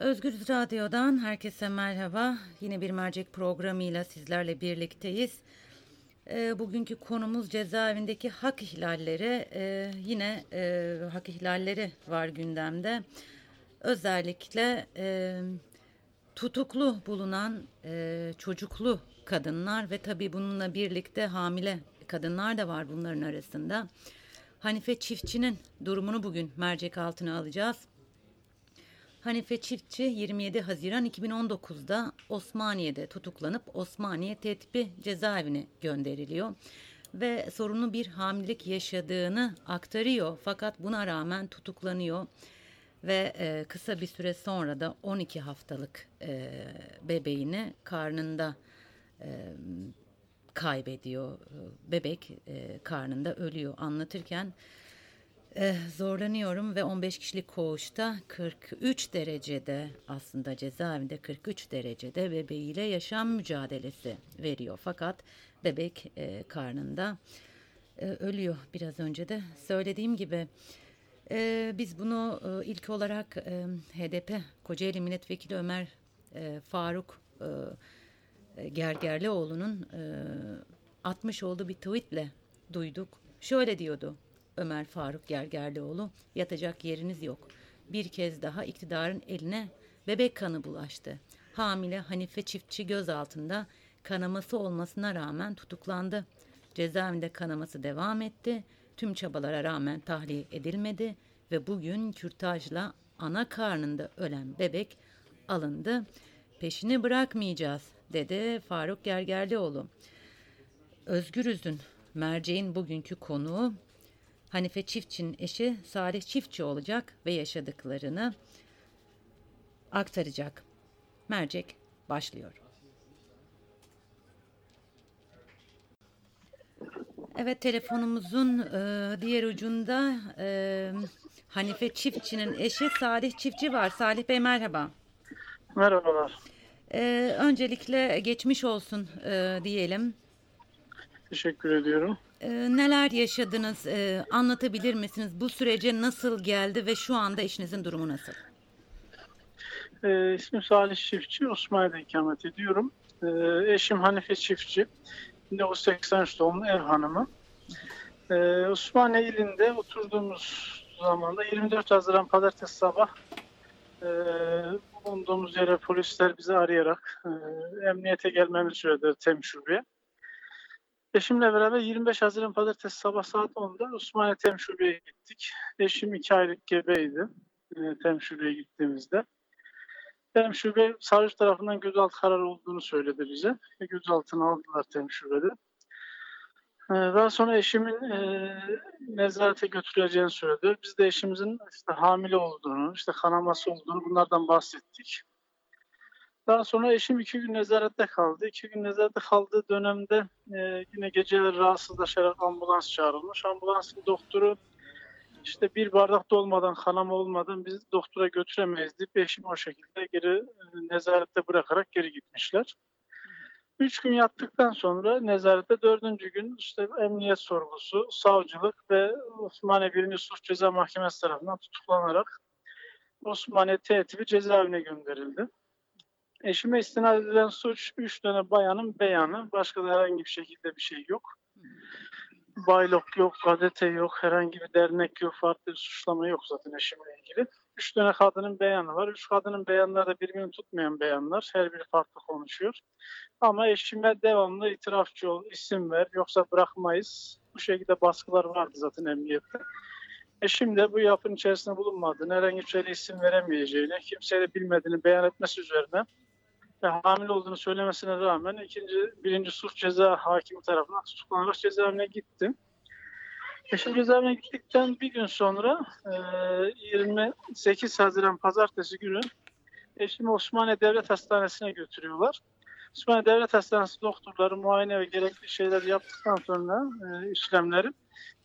Özgür Radyo'dan herkese merhaba. Yine bir mercek programıyla sizlerle birlikteyiz. E, bugünkü konumuz cezaevindeki hak ihlalleri. E, yine e, hak ihlalleri var gündemde. Özellikle e, tutuklu bulunan e, çocuklu kadınlar ve tabii bununla birlikte hamile kadınlar da var bunların arasında. Hanife Çiftçi'nin durumunu bugün mercek altına alacağız. Hanife Çiftçi 27 Haziran 2019'da Osmaniye'de tutuklanıp Osmaniye Tetbi cezaevine gönderiliyor ve sorunlu bir hamilelik yaşadığını aktarıyor fakat buna rağmen tutuklanıyor ve e, kısa bir süre sonra da 12 haftalık e, bebeğini karnında e, kaybediyor. Bebek e, karnında ölüyor anlatırken e, zorlanıyorum ve 15 kişilik koğuşta 43 derecede aslında cezaevinde 43 derecede bebeğiyle yaşam mücadelesi veriyor. Fakat bebek e, karnında e, ölüyor biraz önce de söylediğim gibi. E, biz bunu e, ilk olarak e, HDP Kocaeli Milletvekili Ömer e, Faruk e, Gergerlioğlu'nun e, atmış olduğu bir tweetle duyduk. Şöyle diyordu Ömer Faruk Gergerlioğlu, yatacak yeriniz yok. Bir kez daha iktidarın eline bebek kanı bulaştı. Hamile Hanife Çiftçi gözaltında kanaması olmasına rağmen tutuklandı. Cezaevinde kanaması devam etti. Tüm çabalara rağmen tahliye edilmedi ve bugün kürtajla ana karnında ölen bebek alındı. Peşini bırakmayacağız dedi Faruk Gergerlioğlu. Özgürüz'ün merceğin bugünkü konuğu Hanife Çiftçi'nin eşi Salih Çiftçi olacak ve yaşadıklarını aktaracak. Mercek başlıyor. Evet telefonumuzun e, diğer ucunda e, Hanife Çiftçi'nin eşi Salih Çiftçi var. Salih Bey merhaba. Merhabalar. E, öncelikle geçmiş olsun e, diyelim. Teşekkür ediyorum. E, neler yaşadınız? E, anlatabilir misiniz? Bu sürece nasıl geldi ve şu anda eşinizin durumu nasıl? E, ismim Salih Çiftçi. Osmaniye'de ikamet ediyorum. E, eşim Hanife Çiftçi. 1983 doğumlu ev hanımı. E, Osmaniye ilinde oturduğumuz zamanda 24 Haziran Pazartesi sabah e, bulunduğumuz yere polisler bizi arayarak e, emniyete gelmemizi söyledi tem şubeye. Eşimle beraber 25 Haziran Pazartesi sabah saat 10'da Osmaniye Temşube'ye gittik. Eşim 2 aylık gebeydi e, Temşube'ye gittiğimizde. Temşube savcı tarafından gözaltı kararı olduğunu söyledi bize. Ve gözaltına aldılar Temşube'de. E, daha sonra eşimin e, nezarete götürüleceğini söyledi. Biz de eşimizin işte hamile olduğunu, işte kanaması olduğunu bunlardan bahsettik. Daha sonra eşim iki gün nezarette kaldı. İki gün nezarette kaldığı dönemde e, yine geceler rahatsızlaşarak ambulans çağrılmış. Ambulansın doktoru işte bir bardak dolmadan, kanama olmadan biz doktora götüremeyiz deyip eşim o şekilde geri e, nezarette bırakarak geri gitmişler. Üç gün yattıktan sonra nezarette dördüncü gün işte emniyet sorgusu, savcılık ve Osmaniye 1. Suç Ceza Mahkemesi tarafından tutuklanarak Osmaniye T cezaevine gönderildi. Eşime istinad edilen suç 3 tane bayanın beyanı. Başka da herhangi bir şekilde bir şey yok. Baylok yok, gazete yok, herhangi bir dernek yok, farklı bir suçlama yok zaten eşimle ilgili. Üç tane kadının beyanı var. Üç kadının beyanları da birbirini tutmayan beyanlar. Her biri farklı konuşuyor. Ama eşime devamlı itirafçı ol, isim ver, yoksa bırakmayız. Bu şekilde baskılar vardı zaten emniyette. Eşim de bu yapının içerisinde bulunmadığını, herhangi bir şeyle isim veremeyeceğini, kimseye de bilmediğini beyan etmesi üzerine ve hamile olduğunu söylemesine rağmen ikinci, birinci suç ceza hakimi tarafından tutuklanarak cezaevine gitti. Eşim cezaevine gittikten bir gün sonra 28 Haziran Pazartesi günü eşimi Osmaniye Devlet Hastanesi'ne götürüyorlar. Osmaniye Devlet Hastanesi doktorları muayene ve gerekli şeyler yaptıktan sonra e, işlemleri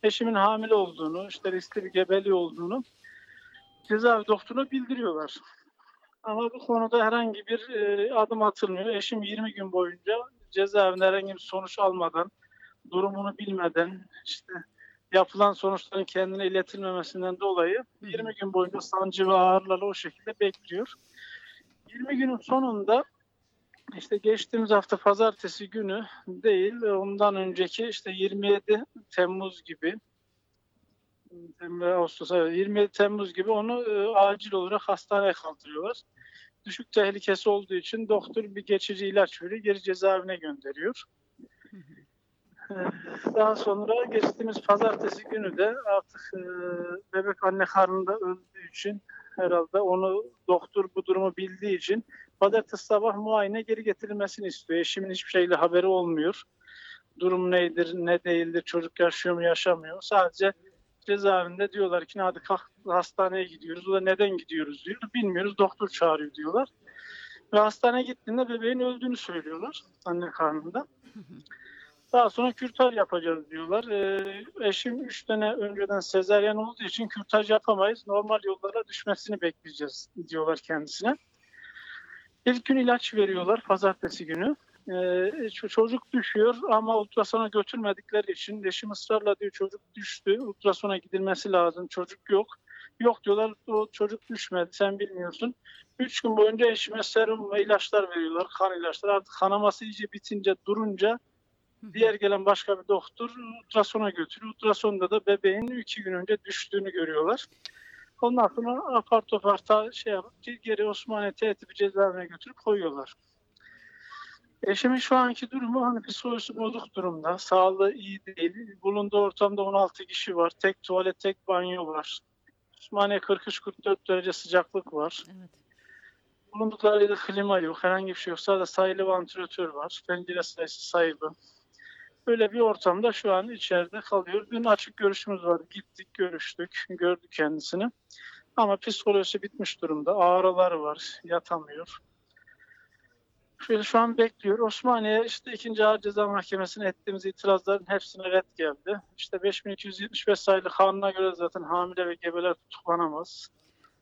eşimin hamile olduğunu, işte riskli bir gebeliği olduğunu cezaevi doktoruna bildiriyorlar. Ama bu konuda herhangi bir e, adım atılmıyor. Eşim 20 gün boyunca cezaevinde herhangi bir sonuç almadan, durumunu bilmeden, işte yapılan sonuçların kendine iletilmemesinden dolayı 20 gün boyunca sancı ve ağrılarla o şekilde bekliyor. 20 günün sonunda işte geçtiğimiz hafta pazartesi günü değil ondan önceki işte 27 Temmuz gibi Ağustos 27 Temmuz gibi onu e, acil olarak hastaneye kaldırıyorlar. Düşük tehlikesi olduğu için doktor bir geçici ilaç veriyor, geri cezaevine gönderiyor. Daha sonra geçtiğimiz pazartesi günü de artık e, bebek anne karnında öldüğü için herhalde onu doktor bu durumu bildiği için pazartesi sabah muayene geri getirilmesini istiyor. Eşimin hiçbir şeyle haberi olmuyor. Durum nedir, ne değildir, çocuk yaşıyor mu, yaşamıyor. Sadece cezaevinde diyorlar ki hadi kalk hastaneye gidiyoruz. O da neden gidiyoruz diyor. Bilmiyoruz doktor çağırıyor diyorlar. Ve hastaneye gittiğinde bebeğin öldüğünü söylüyorlar anne karnında. Daha sonra kürtaj yapacağız diyorlar. Ee, eşim 3 tane önceden sezeryen olduğu için kürtaj yapamayız. Normal yollara düşmesini bekleyeceğiz diyorlar kendisine. İlk gün ilaç veriyorlar pazartesi günü. Ee, çocuk düşüyor ama ultrasona götürmedikleri için eşim ısrarla diyor çocuk düştü. Ultrasona gidilmesi lazım. Çocuk yok. Yok diyorlar o çocuk düşmedi sen bilmiyorsun. Üç gün boyunca eşime serum ve ilaçlar veriyorlar. Kan ilaçları. Artık kanaması iyice bitince durunca diğer gelen başka bir doktor ultrasona götürüyor. Ultrasonda da bebeğin iki gün önce düştüğünü görüyorlar. Ondan sonra apar topar şey yapıp geri Osmaniye T cezaevine götürüp koyuyorlar. Eşimin şu anki durumu hani psikolojisi bozuk durumda. Sağlığı iyi değil. Bulunduğu ortamda 16 kişi var. Tek tuvalet, tek banyo var. Osmaniye 43-44 derece sıcaklık var. Evet. Bulundukları yerde klima yok. Herhangi bir şey yok. Sadece sayılı vantilatör var. Pencere sayısı sayılı. Böyle bir ortamda şu an içeride kalıyor. Dün açık görüşümüz var. Gittik, görüştük, gördük kendisini. Ama psikolojisi bitmiş durumda. Ağrıları var, yatamıyor. Şöyle şu an bekliyor. Osmaniye işte ikinci Ağır Ceza Mahkemesi'ne ettiğimiz itirazların hepsine red geldi. İşte 5275 sayılı kanuna göre zaten hamile ve gebeler tutuklanamaz.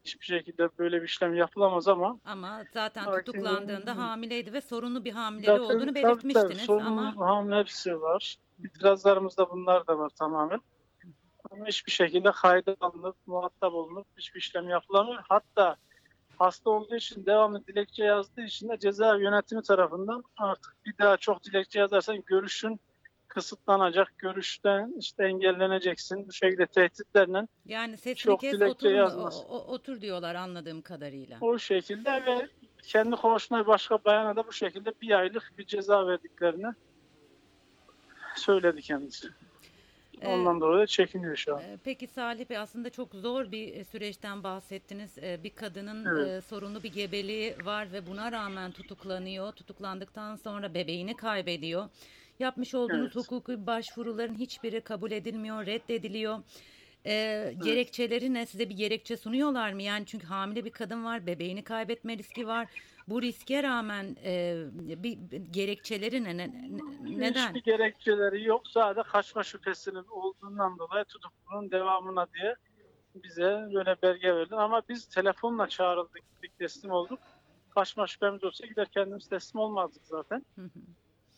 Hiçbir şekilde böyle bir işlem yapılamaz ama. Ama zaten tutuklandığında hamileydi ve sorunlu bir hamileliği zaten, olduğunu belirtmiştiniz. Tabii, tabii, sorunlu ama... hamile hepsi var. İtirazlarımızda bunlar da var tamamen. Ama hiçbir şekilde kayda alınıp, muhatap olunup hiçbir işlem yapılamıyor. Hatta hasta olduğu için devamlı dilekçe yazdığı için de cezaevi yönetimi tarafından artık bir daha çok dilekçe yazarsan görüşün kısıtlanacak, görüşten işte engelleneceksin bu şekilde tehditlerle. Yani sesini çok kes dilekçe otur, yazmaz. O, otur diyorlar anladığım kadarıyla. O şekilde ve kendi konuşma başka bayana da bu şekilde bir aylık bir ceza verdiklerini söyledi kendisi. Ee, Ondan dolayı çekiniyor şu an. E, peki Salih Bey aslında çok zor bir e, süreçten bahsettiniz. E, bir kadının evet. sorunlu bir gebeliği var ve buna rağmen tutuklanıyor. Tutuklandıktan sonra bebeğini kaybediyor. Yapmış olduğunuz evet. hukuki başvuruların hiçbiri kabul edilmiyor, reddediliyor. Evet. Gerekçeleri ne? Size bir gerekçe sunuyorlar mı? Yani çünkü hamile bir kadın var, bebeğini kaybetme riski var. Bu riske rağmen e, bir, gerekçeleri ne, ne, neden? Hiçbir gerekçeleri yok. Sadece kaçma şüphesinin olduğundan dolayı tutukluluğun devamına diye bize böyle belge verdi. Ama biz telefonla çağrıldık, teslim olduk. Kaçma şüphemiz olsa gider kendimiz teslim olmazdık zaten.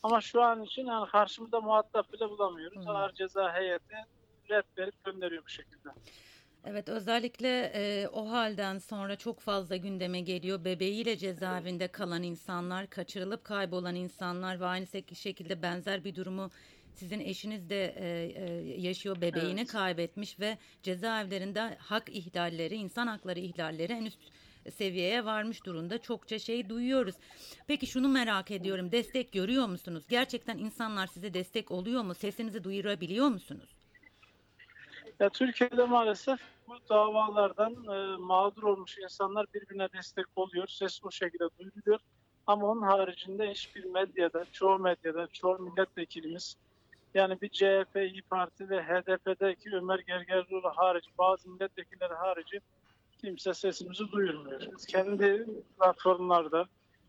Ama şu an için yani karşımızda muhatap bile bulamıyoruz. Ağır ceza heyeti red verip gönderiyor bu şekilde. Evet özellikle e, o halden sonra çok fazla gündeme geliyor. Bebeğiyle cezaevinde kalan insanlar, kaçırılıp kaybolan insanlar ve aynı şekilde benzer bir durumu sizin eşiniz de e, e, yaşıyor. Bebeğini evet. kaybetmiş ve cezaevlerinde hak ihlalleri, insan hakları ihlalleri en üst seviyeye varmış durumda. Çokça şey duyuyoruz. Peki şunu merak ediyorum. Destek görüyor musunuz? Gerçekten insanlar size destek oluyor mu? Sesinizi duyurabiliyor musunuz? Ya Türkiye'de maalesef bu davalardan e, mağdur olmuş insanlar birbirine destek oluyor. Ses o şekilde duyuluyor. Ama onun haricinde hiçbir medyada, çoğu medyada, çoğu milletvekilimiz yani bir CHP, İyi Parti ve HDP'deki Ömer Gergerlioğlu hariç, bazı milletvekilleri harici kimse sesimizi duyurmuyor. Biz kendi platformlarda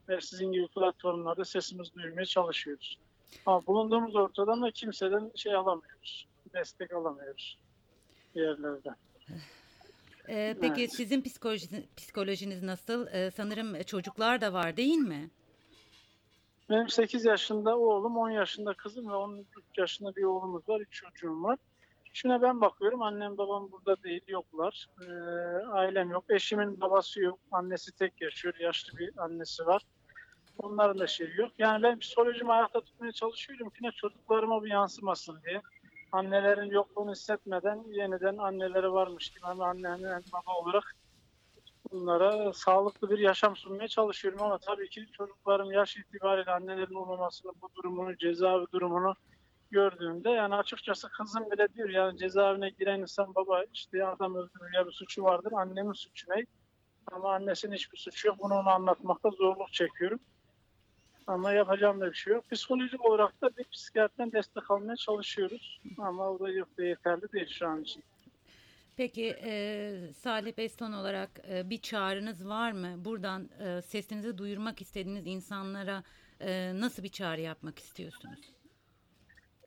ve sizin gibi platformlarda sesimizi duyurmaya çalışıyoruz. Ama bulunduğumuz ortadan da kimseden şey alamıyoruz. Destek alamıyoruz yerlerde. Ee, peki evet. sizin psikolojiniz, psikolojiniz nasıl? Ee, sanırım çocuklar da var değil mi? Benim 8 yaşında oğlum, 10 yaşında kızım ve 13 yaşında bir oğlumuz var, 3 çocuğum var. küçüğüne ben bakıyorum. Annem babam burada değil, yoklar. Ee, ailem yok. Eşimin babası yok. Annesi tek yaşıyor. Yaşlı bir annesi var. Onların da şeyi yok. Yani ben psikolojimi ayakta tutmaya çalışıyorum ki ne çocuklarıma bir yansımasın diye. Annelerin yokluğunu hissetmeden yeniden anneleri varmış gibi hem anne hem baba olarak bunlara sağlıklı bir yaşam sunmaya çalışıyorum ama tabii ki çocuklarım yaş itibariyle annelerin olmamasını, bu durumunu, cezaevi durumunu gördüğümde yani açıkçası kızım bile diyor yani cezaevine giren insan baba işte adam öldürür ya bir suçu vardır annemin suçu ne? Ama annesinin hiçbir suçu yok. Bunu ona anlatmakta zorluk çekiyorum. Ama yapacağım da bir şey yok. Psikolojik olarak da bir psikiyatriden destek almaya çalışıyoruz. Ama o da yok yeterli değil şu an için. Peki e, Salih Bey son olarak e, bir çağrınız var mı? Buradan e, sesinizi duyurmak istediğiniz insanlara e, nasıl bir çağrı yapmak istiyorsunuz?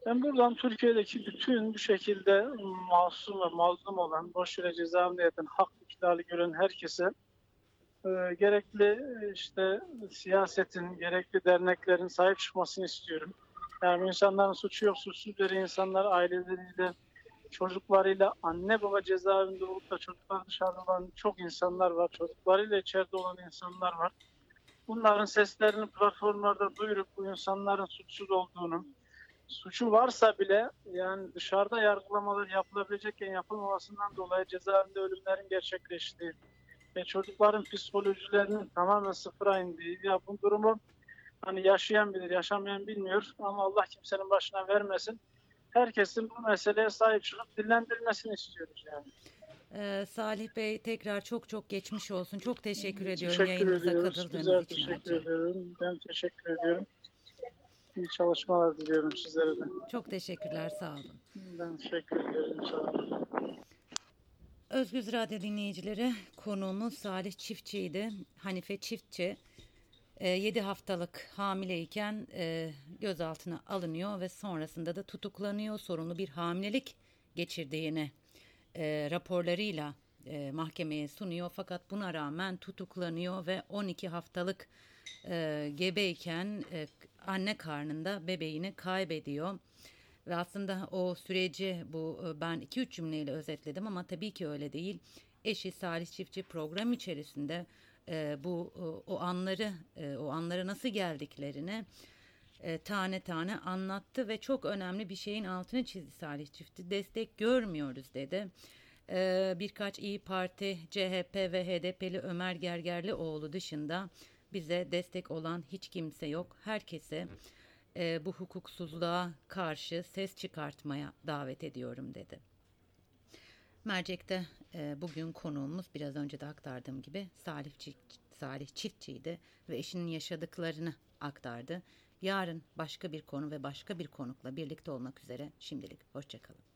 Ben buradan Türkiye'deki bütün bu şekilde masum ve mazlum olan, boş yere cezaevinde yatan, hak ihlali gören herkese e, gerekli işte siyasetin, gerekli derneklerin sahip çıkmasını istiyorum. Yani insanların suçu yok, suçsuz insanlar aileleriyle, çocuklarıyla anne baba cezaevinde olup da çocuklar dışarıda olan çok insanlar var. Çocuklarıyla içeride olan insanlar var. Bunların seslerini platformlarda duyurup bu insanların suçsuz olduğunu, suçu varsa bile yani dışarıda yargılamalar yapılabilecekken yapılmamasından dolayı cezaevinde ölümlerin gerçekleştiği ve çocukların psikolojilerinin tamamen sıfıra indiği ya bu durumu hani yaşayan bilir, yaşamayan bilmiyor ama Allah kimsenin başına vermesin. Herkesin bu meseleye sahip çıkıp dillendirmesini istiyoruz yani. Ee, Salih Bey tekrar çok çok geçmiş olsun. Çok teşekkür ediyorum teşekkür yayınımıza katıldığınız Güzel için. teşekkür ediyorum. Ben teşekkür ediyorum. İyi çalışmalar diliyorum sizlere de. Çok teşekkürler sağ olun. Ben teşekkür ediyorum. Sağ olun. Özgüz Radyo dinleyicileri konuğumuz Salih Çiftçi'ydi. Hanife Çiftçi 7 haftalık hamileyken e, gözaltına alınıyor ve sonrasında da tutuklanıyor. Sorunlu bir hamilelik geçirdiğini e, raporlarıyla e, mahkemeye sunuyor. Fakat buna rağmen tutuklanıyor ve 12 haftalık e, gebeyken e, anne karnında bebeğini kaybediyor. Ve aslında o süreci bu e, ben 2-3 cümleyle özetledim ama tabii ki öyle değil. Eşi Salih Çiftçi program içerisinde e, bu o, o anları e, o anlara nasıl geldiklerini e, tane tane anlattı ve çok önemli bir şeyin altını çizdi Salih Çiftçi. Destek görmüyoruz dedi. E, birkaç İyi Parti, CHP ve HDP'li Ömer Gergerlioğlu dışında bize destek olan hiç kimse yok. Herkese e, bu hukuksuzluğa karşı ses çıkartmaya davet ediyorum dedi. Mercek'te e, bugün konuğumuz biraz önce de aktardığım gibi Salih, Salih Çiftçi'ydi ve eşinin yaşadıklarını aktardı. Yarın başka bir konu ve başka bir konukla birlikte olmak üzere şimdilik hoşçakalın.